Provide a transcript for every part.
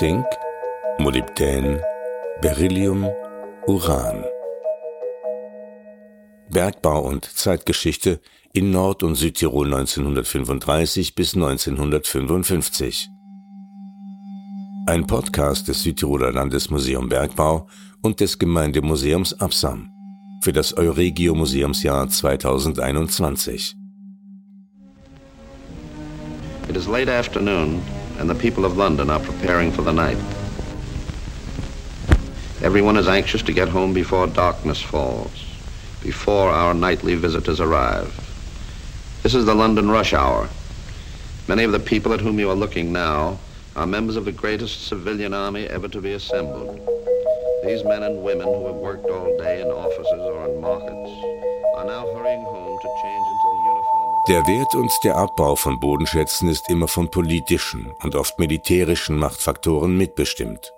Zink, Molybdän, Beryllium, Uran. Bergbau und Zeitgeschichte in Nord- und Südtirol 1935 bis 1955. Ein Podcast des Südtiroler Landesmuseum Bergbau und des Gemeindemuseums Absam für das Euregio Museumsjahr 2021. It is late afternoon and the people of London are preparing for the night. Everyone is anxious to get home before darkness falls, before our nightly visitors arrive. This is the London rush hour. Many of the people at whom you are looking now are members of the greatest civilian army ever to be assembled. These men and women who have worked all day in offices or in markets are now hurrying home to change into the uniform. Der Wert und der Abbau von Bodenschätzen ist immer von politischen und oft militärischen Machtfaktoren mitbestimmt.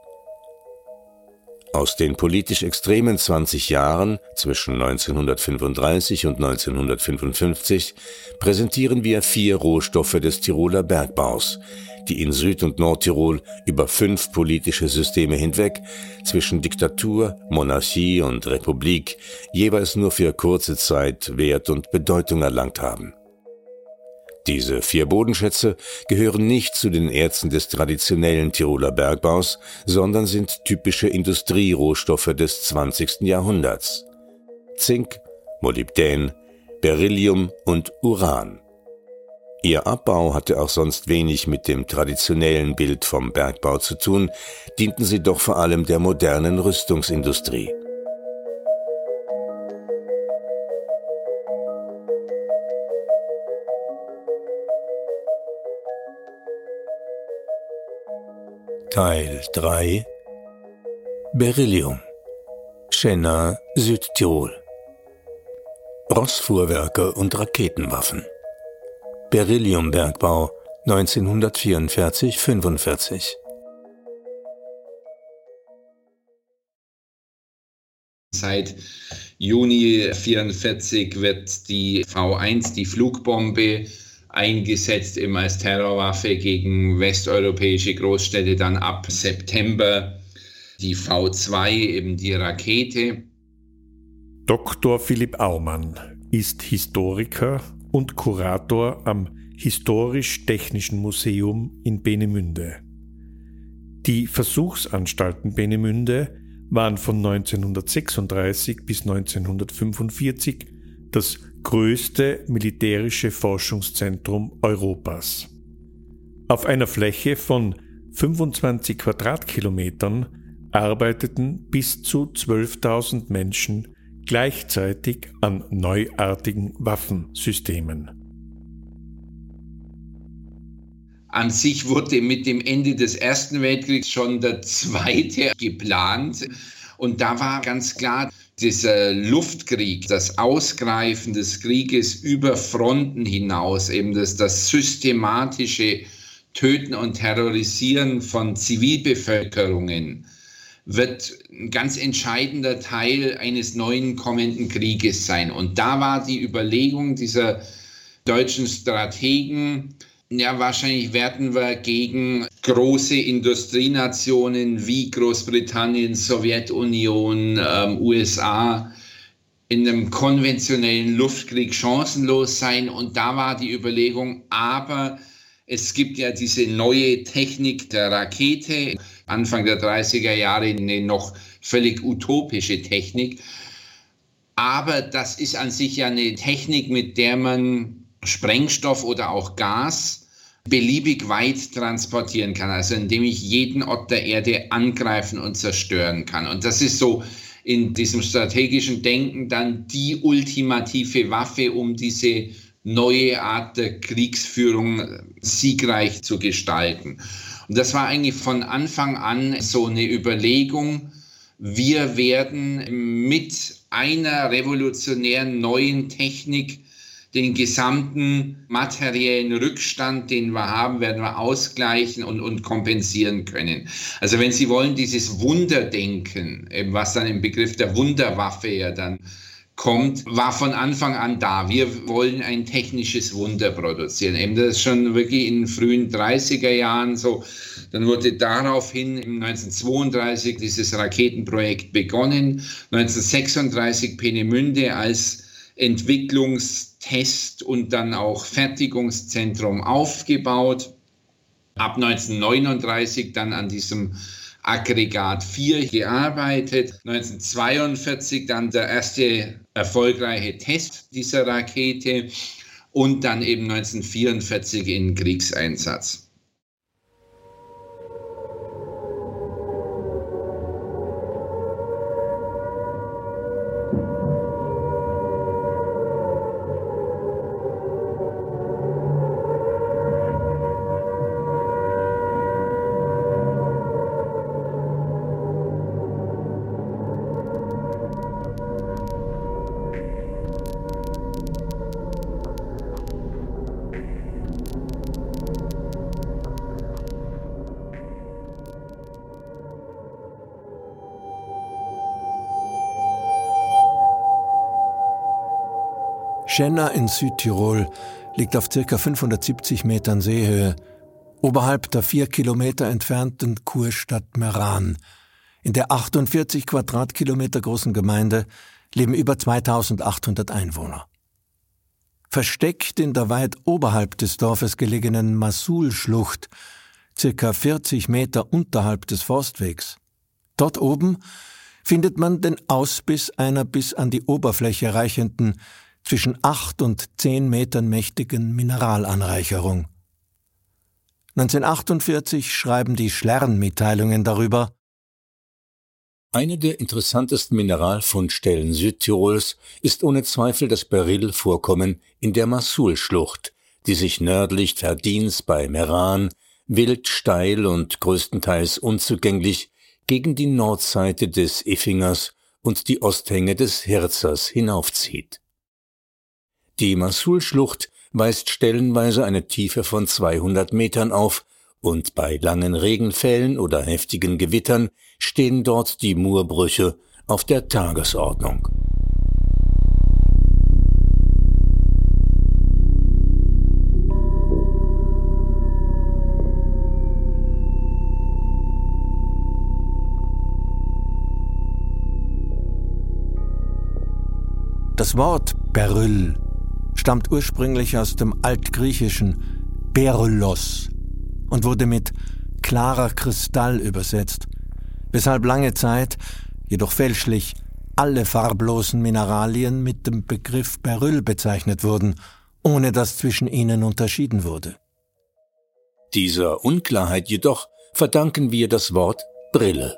Aus den politisch extremen 20 Jahren zwischen 1935 und 1955 präsentieren wir vier Rohstoffe des Tiroler Bergbaus, die in Süd- und Nordtirol über fünf politische Systeme hinweg zwischen Diktatur, Monarchie und Republik jeweils nur für kurze Zeit Wert und Bedeutung erlangt haben. Diese vier Bodenschätze gehören nicht zu den Erzen des traditionellen Tiroler Bergbaus, sondern sind typische Industrierohstoffe des 20. Jahrhunderts. Zink, Molybdän, Beryllium und Uran. Ihr Abbau hatte auch sonst wenig mit dem traditionellen Bild vom Bergbau zu tun, dienten sie doch vor allem der modernen Rüstungsindustrie. Teil 3 Beryllium. Schenna, Südtirol. Rossfuhrwerke und Raketenwaffen Berylliumbergbau 1944-45 Seit Juni 1944 wird die V1, die Flugbombe, eingesetzt eben als Terrorwaffe gegen westeuropäische Großstädte, dann ab September die V2, eben die Rakete. Dr. Philipp Aumann ist Historiker und Kurator am Historisch-Technischen Museum in Benemünde. Die Versuchsanstalten Benemünde waren von 1936 bis 1945 das größte militärische Forschungszentrum Europas. Auf einer Fläche von 25 Quadratkilometern arbeiteten bis zu 12.000 Menschen gleichzeitig an neuartigen Waffensystemen. An sich wurde mit dem Ende des Ersten Weltkriegs schon der zweite geplant. Und da war ganz klar, dieser Luftkrieg, das Ausgreifen des Krieges über Fronten hinaus, eben das, das systematische Töten und Terrorisieren von Zivilbevölkerungen, wird ein ganz entscheidender Teil eines neuen kommenden Krieges sein. Und da war die Überlegung dieser deutschen Strategen, ja, wahrscheinlich werden wir gegen große Industrienationen wie Großbritannien, Sowjetunion, ähm, USA in einem konventionellen Luftkrieg chancenlos sein. Und da war die Überlegung, aber es gibt ja diese neue Technik der Rakete, Anfang der 30er Jahre eine noch völlig utopische Technik. Aber das ist an sich ja eine Technik, mit der man Sprengstoff oder auch Gas beliebig weit transportieren kann, also indem ich jeden Ort der Erde angreifen und zerstören kann. Und das ist so in diesem strategischen Denken dann die ultimative Waffe, um diese neue Art der Kriegsführung siegreich zu gestalten. Und das war eigentlich von Anfang an so eine Überlegung, wir werden mit einer revolutionären neuen Technik den gesamten materiellen Rückstand, den wir haben, werden wir ausgleichen und, und kompensieren können. Also wenn Sie wollen, dieses Wunderdenken, was dann im Begriff der Wunderwaffe ja dann kommt, war von Anfang an da. Wir wollen ein technisches Wunder produzieren. Eben das ist schon wirklich in den frühen 30er Jahren so. Dann wurde daraufhin 1932 dieses Raketenprojekt begonnen. 1936 Peenemünde als Entwicklungstest und dann auch Fertigungszentrum aufgebaut. Ab 1939 dann an diesem Aggregat 4 gearbeitet. 1942 dann der erste erfolgreiche Test dieser Rakete und dann eben 1944 in Kriegseinsatz. Schenna in Südtirol liegt auf ca. 570 Metern Seehöhe, oberhalb der vier Kilometer entfernten Kurstadt Meran. In der 48 Quadratkilometer großen Gemeinde leben über 2800 Einwohner. Versteckt in der weit oberhalb des Dorfes gelegenen Masul-Schlucht, circa 40 Meter unterhalb des Forstwegs. Dort oben findet man den Ausbiss einer bis an die Oberfläche reichenden zwischen acht und zehn Metern mächtigen Mineralanreicherung. 1948 schreiben die Schlern-Mitteilungen darüber, eine der interessantesten Mineralfundstellen Südtirols ist ohne Zweifel das Berillvorkommen in der Massul-Schlucht, die sich nördlich Verdins bei Meran wild, steil und größtenteils unzugänglich gegen die Nordseite des Iffingers und die Osthänge des Hirzers hinaufzieht. Die Masul-Schlucht weist stellenweise eine Tiefe von 200 Metern auf und bei langen Regenfällen oder heftigen Gewittern stehen dort die Murbrüche auf der Tagesordnung. Das Wort Beryl stammt ursprünglich aus dem altgriechischen Berylos und wurde mit klarer Kristall übersetzt, weshalb lange Zeit, jedoch fälschlich, alle farblosen Mineralien mit dem Begriff Beryl bezeichnet wurden, ohne dass zwischen ihnen unterschieden wurde. Dieser Unklarheit jedoch verdanken wir das Wort Brille.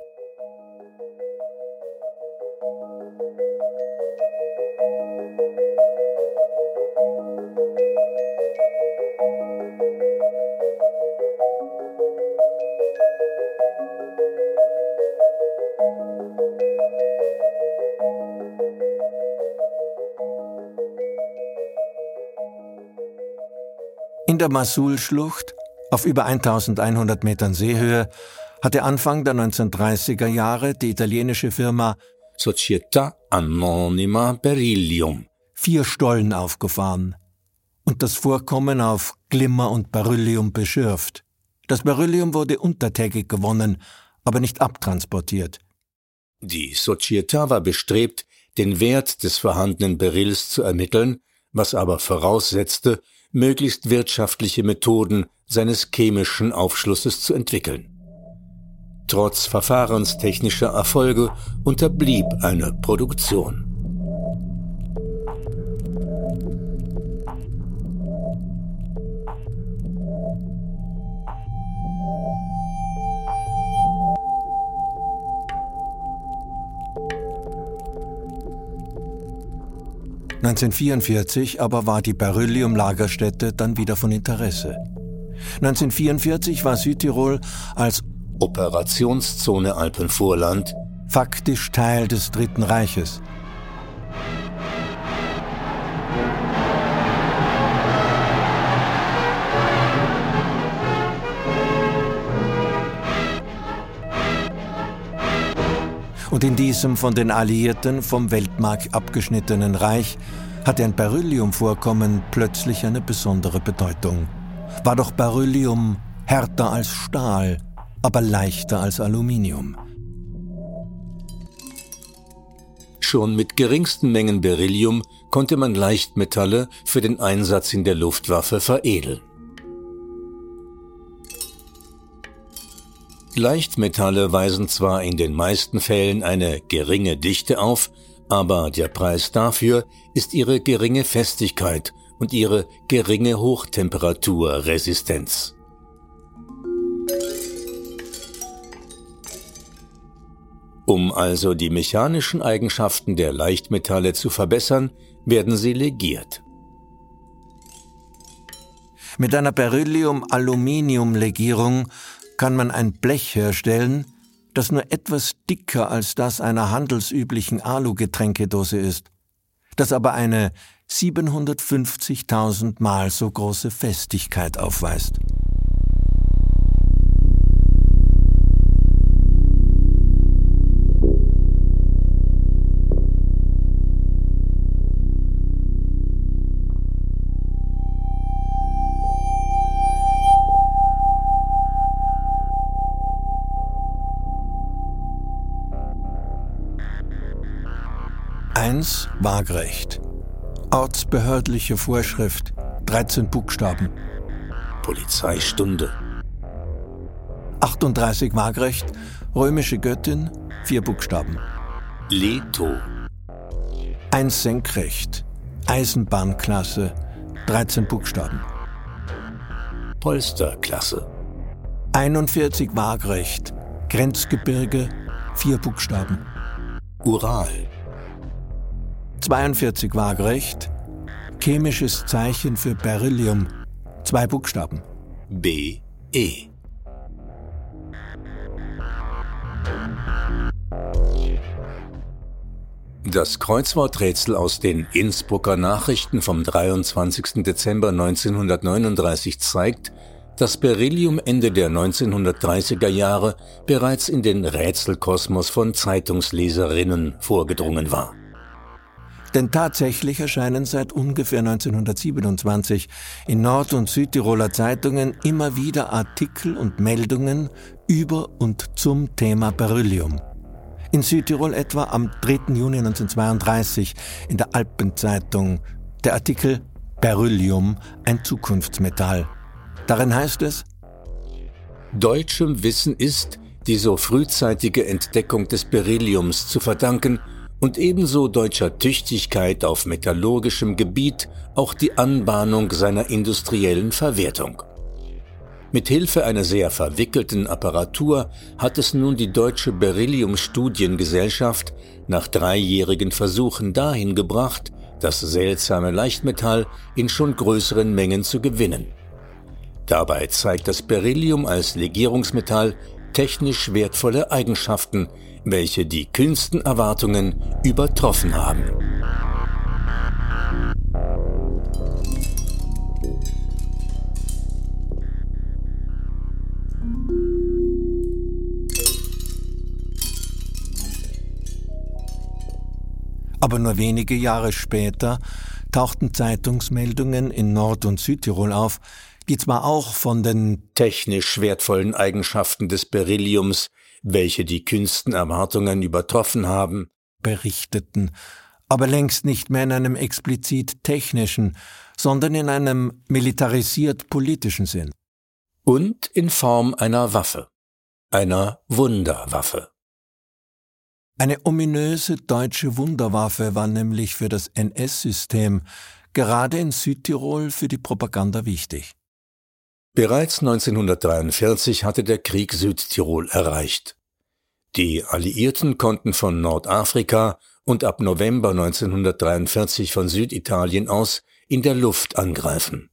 Der Masul-Schlucht, auf über 1100 Metern Seehöhe, hatte Anfang der 1930er Jahre die italienische Firma Società Anonima Beryllium vier Stollen aufgefahren und das Vorkommen auf Glimmer und Beryllium beschürft. Das Beryllium wurde untertägig gewonnen, aber nicht abtransportiert. Die Società war bestrebt, den Wert des vorhandenen Beryls zu ermitteln, was aber voraussetzte, möglichst wirtschaftliche Methoden seines chemischen Aufschlusses zu entwickeln. Trotz verfahrenstechnischer Erfolge unterblieb eine Produktion. 1944 aber war die Beryllium-Lagerstätte dann wieder von Interesse. 1944 war Südtirol als Operationszone Alpenvorland faktisch Teil des Dritten Reiches. Und in diesem von den Alliierten vom Weltmarkt abgeschnittenen Reich hatte ein Berylliumvorkommen plötzlich eine besondere Bedeutung. War doch Beryllium härter als Stahl, aber leichter als Aluminium. Schon mit geringsten Mengen Beryllium konnte man Leichtmetalle für den Einsatz in der Luftwaffe veredeln. Leichtmetalle weisen zwar in den meisten Fällen eine geringe Dichte auf, aber der Preis dafür ist ihre geringe Festigkeit und ihre geringe Hochtemperaturresistenz. Um also die mechanischen Eigenschaften der Leichtmetalle zu verbessern, werden sie legiert. Mit einer Beryllium-Aluminium-Legierung kann man ein Blech herstellen, das nur etwas dicker als das einer handelsüblichen Alu-Getränkedose ist, das aber eine 750.000 Mal so große Festigkeit aufweist. Eins Waagrecht. Ortsbehördliche Vorschrift. 13 Buchstaben. Polizeistunde. 38 Waagrecht. Römische Göttin. Vier Buchstaben. Leto. Eins Senkrecht. Eisenbahnklasse. 13 Buchstaben. Polsterklasse. 41 Waagrecht. Grenzgebirge. Vier Buchstaben. Ural. 42 Waagrecht, chemisches Zeichen für Beryllium, zwei Buchstaben. B, E. Das Kreuzworträtsel aus den Innsbrucker Nachrichten vom 23. Dezember 1939 zeigt, dass Beryllium Ende der 1930er Jahre bereits in den Rätselkosmos von Zeitungsleserinnen vorgedrungen war. Denn tatsächlich erscheinen seit ungefähr 1927 in Nord- und Südtiroler Zeitungen immer wieder Artikel und Meldungen über und zum Thema Beryllium. In Südtirol etwa am 3. Juni 1932 in der Alpenzeitung der Artikel Beryllium, ein Zukunftsmetall. Darin heißt es, Deutschem Wissen ist die so frühzeitige Entdeckung des Berylliums zu verdanken und ebenso deutscher Tüchtigkeit auf metallurgischem Gebiet auch die Anbahnung seiner industriellen Verwertung. Mit Hilfe einer sehr verwickelten Apparatur hat es nun die Deutsche Beryllium-Studiengesellschaft nach dreijährigen Versuchen dahin gebracht, das seltsame Leichtmetall in schon größeren Mengen zu gewinnen. Dabei zeigt das Beryllium als Legierungsmetall technisch wertvolle Eigenschaften, welche die kühnsten Erwartungen übertroffen haben. Aber nur wenige Jahre später tauchten Zeitungsmeldungen in Nord- und Südtirol auf, die zwar auch von den technisch wertvollen Eigenschaften des Berylliums welche die kühnsten Erwartungen übertroffen haben, berichteten, aber längst nicht mehr in einem explizit technischen, sondern in einem militarisiert politischen Sinn. Und in Form einer Waffe, einer Wunderwaffe. Eine ominöse deutsche Wunderwaffe war nämlich für das NS-System gerade in Südtirol für die Propaganda wichtig. Bereits 1943 hatte der Krieg Südtirol erreicht. Die Alliierten konnten von Nordafrika und ab November 1943 von Süditalien aus in der Luft angreifen.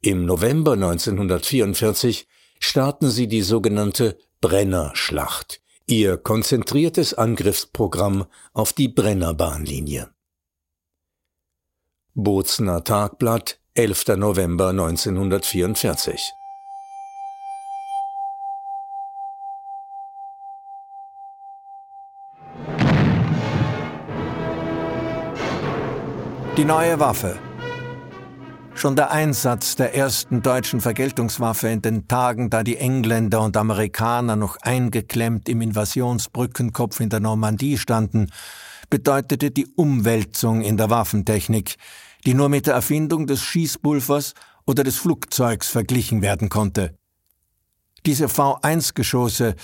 Im November 1944 starten sie die sogenannte Brennerschlacht, ihr konzentriertes Angriffsprogramm auf die Brennerbahnlinie. Bozner Tagblatt 11. November 1944. Die neue Waffe. Schon der Einsatz der ersten deutschen Vergeltungswaffe in den Tagen, da die Engländer und Amerikaner noch eingeklemmt im Invasionsbrückenkopf in der Normandie standen, bedeutete die Umwälzung in der Waffentechnik, die nur mit der Erfindung des Schießpulvers oder des Flugzeugs verglichen werden konnte. Diese V1-Geschosse,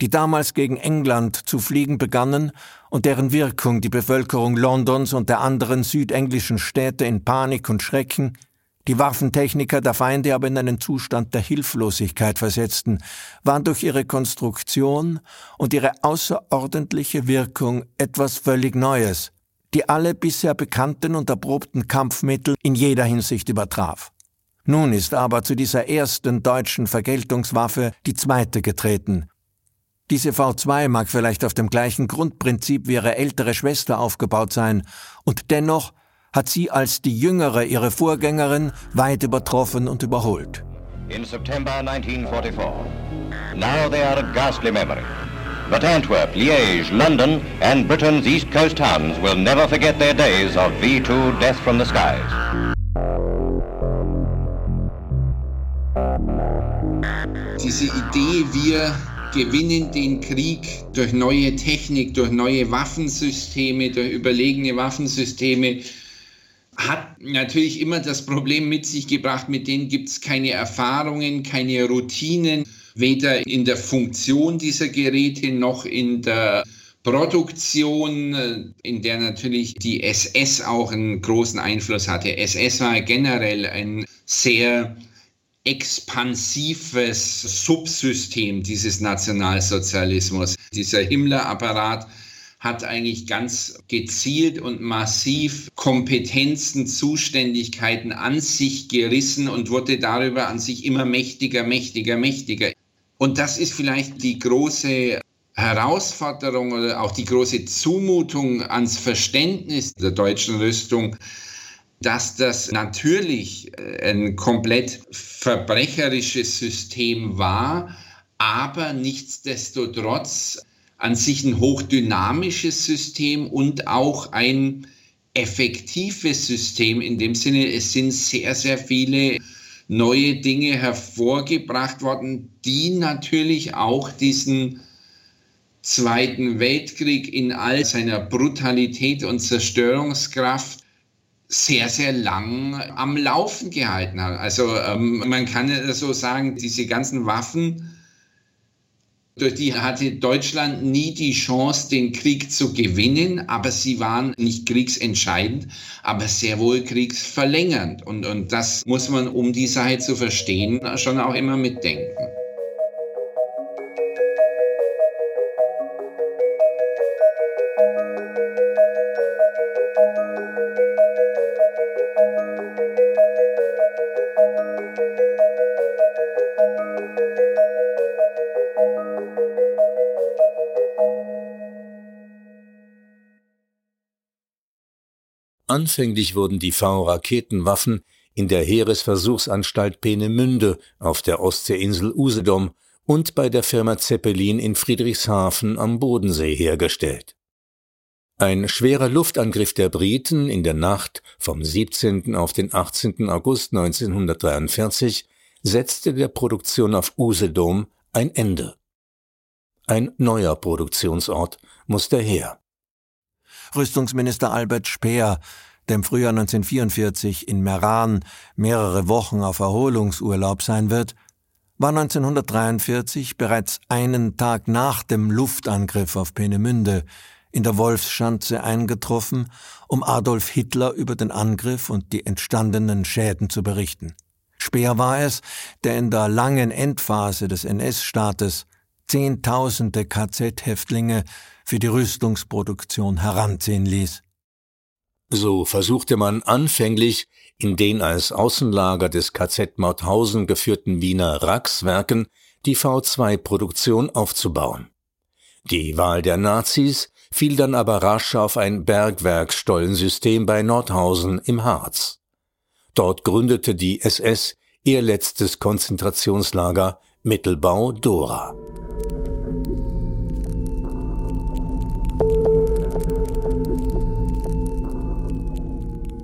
die damals gegen England zu fliegen begannen und deren Wirkung die Bevölkerung Londons und der anderen südenglischen Städte in Panik und Schrecken, die Waffentechniker der Feinde aber in einen Zustand der Hilflosigkeit versetzten, waren durch ihre Konstruktion und ihre außerordentliche Wirkung etwas völlig Neues, die alle bisher bekannten und erprobten Kampfmittel in jeder Hinsicht übertraf. Nun ist aber zu dieser ersten deutschen Vergeltungswaffe die zweite getreten. Diese V2 mag vielleicht auf dem gleichen Grundprinzip wie ihre ältere Schwester aufgebaut sein, und dennoch hat sie als die jüngere ihre Vorgängerin weit übertroffen und überholt. In September 1944. Now they are a ghastly memory. But Antwerp, Liège, London and Britain's East Coast towns will never forget their days of V2 Death from the Skies. Diese Idee, wir gewinnen den Krieg durch neue Technik, durch neue Waffensysteme, durch überlegene Waffensysteme, hat natürlich immer das Problem mit sich gebracht, mit denen gibt es keine Erfahrungen, keine Routinen, weder in der Funktion dieser Geräte noch in der Produktion, in der natürlich die SS auch einen großen Einfluss hatte. SS war generell ein sehr expansives Subsystem dieses Nationalsozialismus. Dieser Himmler-Apparat hat eigentlich ganz gezielt und massiv Kompetenzen, Zuständigkeiten an sich gerissen und wurde darüber an sich immer mächtiger, mächtiger, mächtiger. Und das ist vielleicht die große Herausforderung oder auch die große Zumutung ans Verständnis der deutschen Rüstung, dass das natürlich äh, ein komplett verbrecherisches System war, aber nichtsdestotrotz an sich ein hochdynamisches System und auch ein effektives System. In dem Sinne, es sind sehr, sehr viele neue Dinge hervorgebracht worden, die natürlich auch diesen Zweiten Weltkrieg in all seiner Brutalität und Zerstörungskraft sehr, sehr lang am Laufen gehalten hat. Also ähm, man kann so sagen, diese ganzen Waffen, durch die hatte Deutschland nie die Chance, den Krieg zu gewinnen, aber sie waren nicht kriegsentscheidend, aber sehr wohl kriegsverlängernd. Und, und das muss man, um die Sache zu verstehen, schon auch immer mitdenken. Anfänglich wurden die V-Raketenwaffen in der Heeresversuchsanstalt Peenemünde auf der Ostseeinsel Usedom und bei der Firma Zeppelin in Friedrichshafen am Bodensee hergestellt. Ein schwerer Luftangriff der Briten in der Nacht vom 17. auf den 18. August 1943 setzte der Produktion auf Usedom ein Ende. Ein neuer Produktionsort musste her. Rüstungsminister Albert Speer, der im Frühjahr 1944 in Meran mehrere Wochen auf Erholungsurlaub sein wird, war 1943 bereits einen Tag nach dem Luftangriff auf Peenemünde in der Wolfsschanze eingetroffen, um Adolf Hitler über den Angriff und die entstandenen Schäden zu berichten. Speer war es, der in der langen Endphase des NS-Staates Zehntausende KZ-Häftlinge für die Rüstungsproduktion heranziehen ließ. So versuchte man anfänglich in den als Außenlager des KZ Mauthausen geführten Wiener Rackswerken die V2-Produktion aufzubauen. Die Wahl der Nazis fiel dann aber rasch auf ein Bergwerkstollensystem bei Nordhausen im Harz. Dort gründete die SS ihr letztes Konzentrationslager Mittelbau Dora.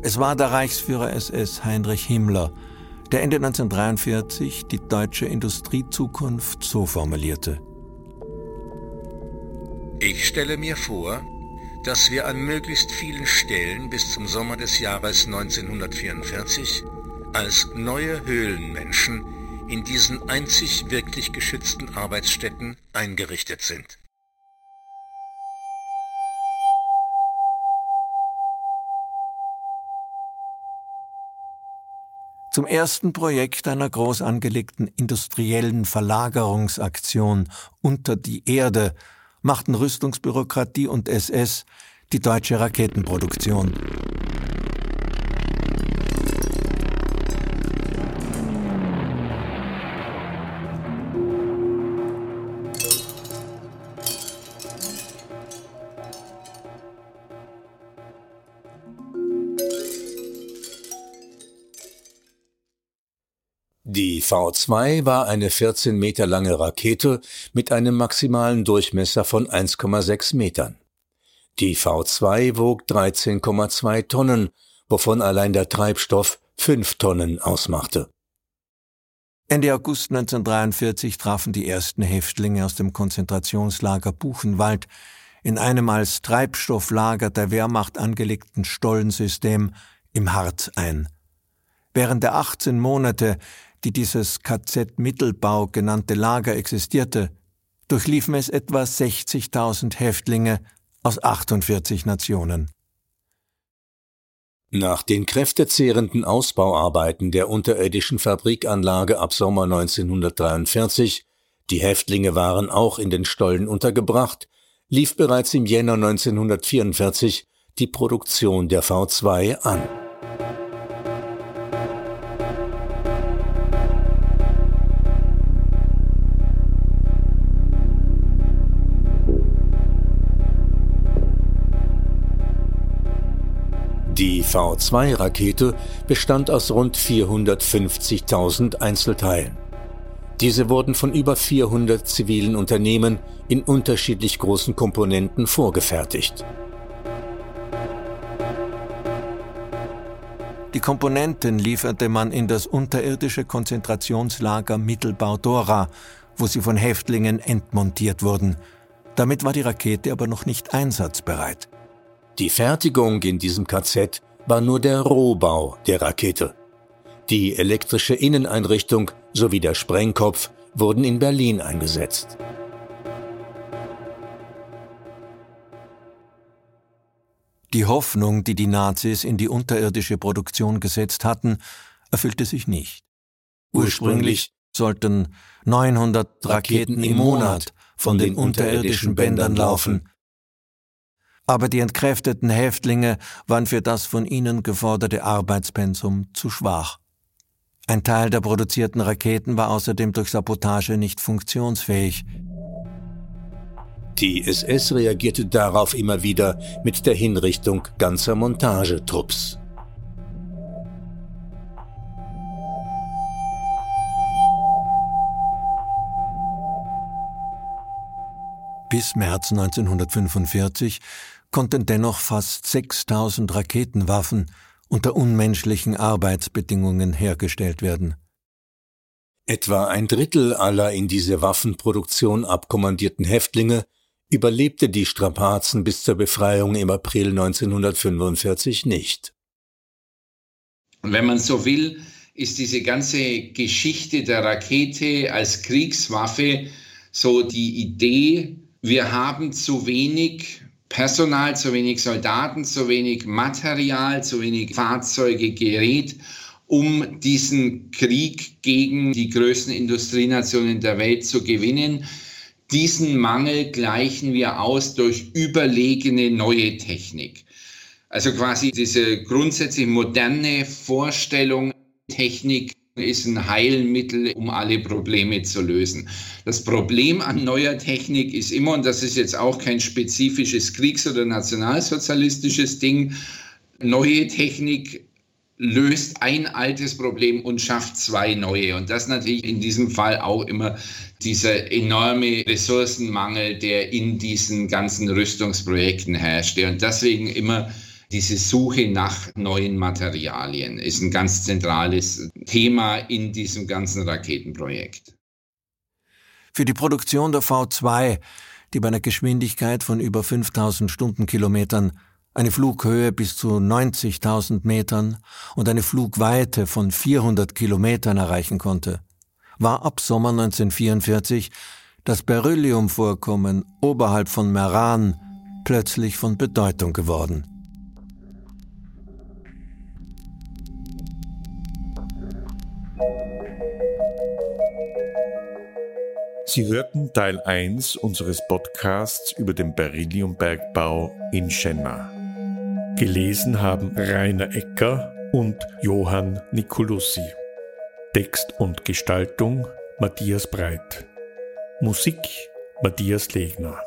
Es war der Reichsführer SS Heinrich Himmler, der Ende 1943 die deutsche Industriezukunft so formulierte. Ich stelle mir vor, dass wir an möglichst vielen Stellen bis zum Sommer des Jahres 1944 als neue Höhlenmenschen in diesen einzig wirklich geschützten Arbeitsstätten eingerichtet sind. Zum ersten Projekt einer groß angelegten industriellen Verlagerungsaktion unter die Erde machten Rüstungsbürokratie und SS die deutsche Raketenproduktion. V2 war eine 14 Meter lange Rakete mit einem maximalen Durchmesser von 1,6 Metern. Die V2 wog 13,2 Tonnen, wovon allein der Treibstoff 5 Tonnen ausmachte. Ende August 1943 trafen die ersten Häftlinge aus dem Konzentrationslager Buchenwald in einem als Treibstofflager der Wehrmacht angelegten Stollensystem im Harz ein. Während der 18 Monate, die dieses KZ Mittelbau genannte Lager existierte, durchliefen es etwa 60.000 Häftlinge aus 48 Nationen. Nach den kräftezehrenden Ausbauarbeiten der unterirdischen Fabrikanlage ab Sommer 1943, die Häftlinge waren auch in den Stollen untergebracht, lief bereits im Jänner 1944 die Produktion der V2 an. Die V2-Rakete bestand aus rund 450.000 Einzelteilen. Diese wurden von über 400 zivilen Unternehmen in unterschiedlich großen Komponenten vorgefertigt. Die Komponenten lieferte man in das unterirdische Konzentrationslager Mittelbau Dora, wo sie von Häftlingen entmontiert wurden. Damit war die Rakete aber noch nicht einsatzbereit. Die Fertigung in diesem KZ war nur der Rohbau der Rakete. Die elektrische Inneneinrichtung sowie der Sprengkopf wurden in Berlin eingesetzt. Die Hoffnung, die die Nazis in die unterirdische Produktion gesetzt hatten, erfüllte sich nicht. Ursprünglich sollten 900 Raketen im Monat von den unterirdischen Bändern laufen, aber die entkräfteten Häftlinge waren für das von ihnen geforderte Arbeitspensum zu schwach. Ein Teil der produzierten Raketen war außerdem durch Sabotage nicht funktionsfähig. Die SS reagierte darauf immer wieder mit der Hinrichtung ganzer Montagetrupps. Bis März 1945 konnten dennoch fast 6000 Raketenwaffen unter unmenschlichen Arbeitsbedingungen hergestellt werden. Etwa ein Drittel aller in diese Waffenproduktion abkommandierten Häftlinge überlebte die Strapazen bis zur Befreiung im April 1945 nicht. Wenn man so will, ist diese ganze Geschichte der Rakete als Kriegswaffe so die Idee, wir haben zu wenig Personal, zu wenig Soldaten, zu wenig Material, zu wenig Fahrzeuge, Gerät, um diesen Krieg gegen die größten Industrienationen der Welt zu gewinnen. Diesen Mangel gleichen wir aus durch überlegene neue Technik. Also quasi diese grundsätzlich moderne Vorstellung, Technik ist ein Heilmittel, um alle Probleme zu lösen. Das Problem an neuer Technik ist immer, und das ist jetzt auch kein spezifisches Kriegs- oder nationalsozialistisches Ding, neue Technik löst ein altes Problem und schafft zwei neue. Und das natürlich in diesem Fall auch immer dieser enorme Ressourcenmangel, der in diesen ganzen Rüstungsprojekten herrschte. Und deswegen immer Diese Suche nach neuen Materialien ist ein ganz zentrales Thema in diesem ganzen Raketenprojekt. Für die Produktion der V2, die bei einer Geschwindigkeit von über 5000 Stundenkilometern eine Flughöhe bis zu 90.000 Metern und eine Flugweite von 400 Kilometern erreichen konnte, war ab Sommer 1944 das Berylliumvorkommen oberhalb von Meran plötzlich von Bedeutung geworden. Sie hörten Teil 1 unseres Podcasts über den Berylliumbergbau in Schenna. Gelesen haben Rainer Ecker und Johann Nicolussi. Text und Gestaltung Matthias Breit. Musik Matthias Legner.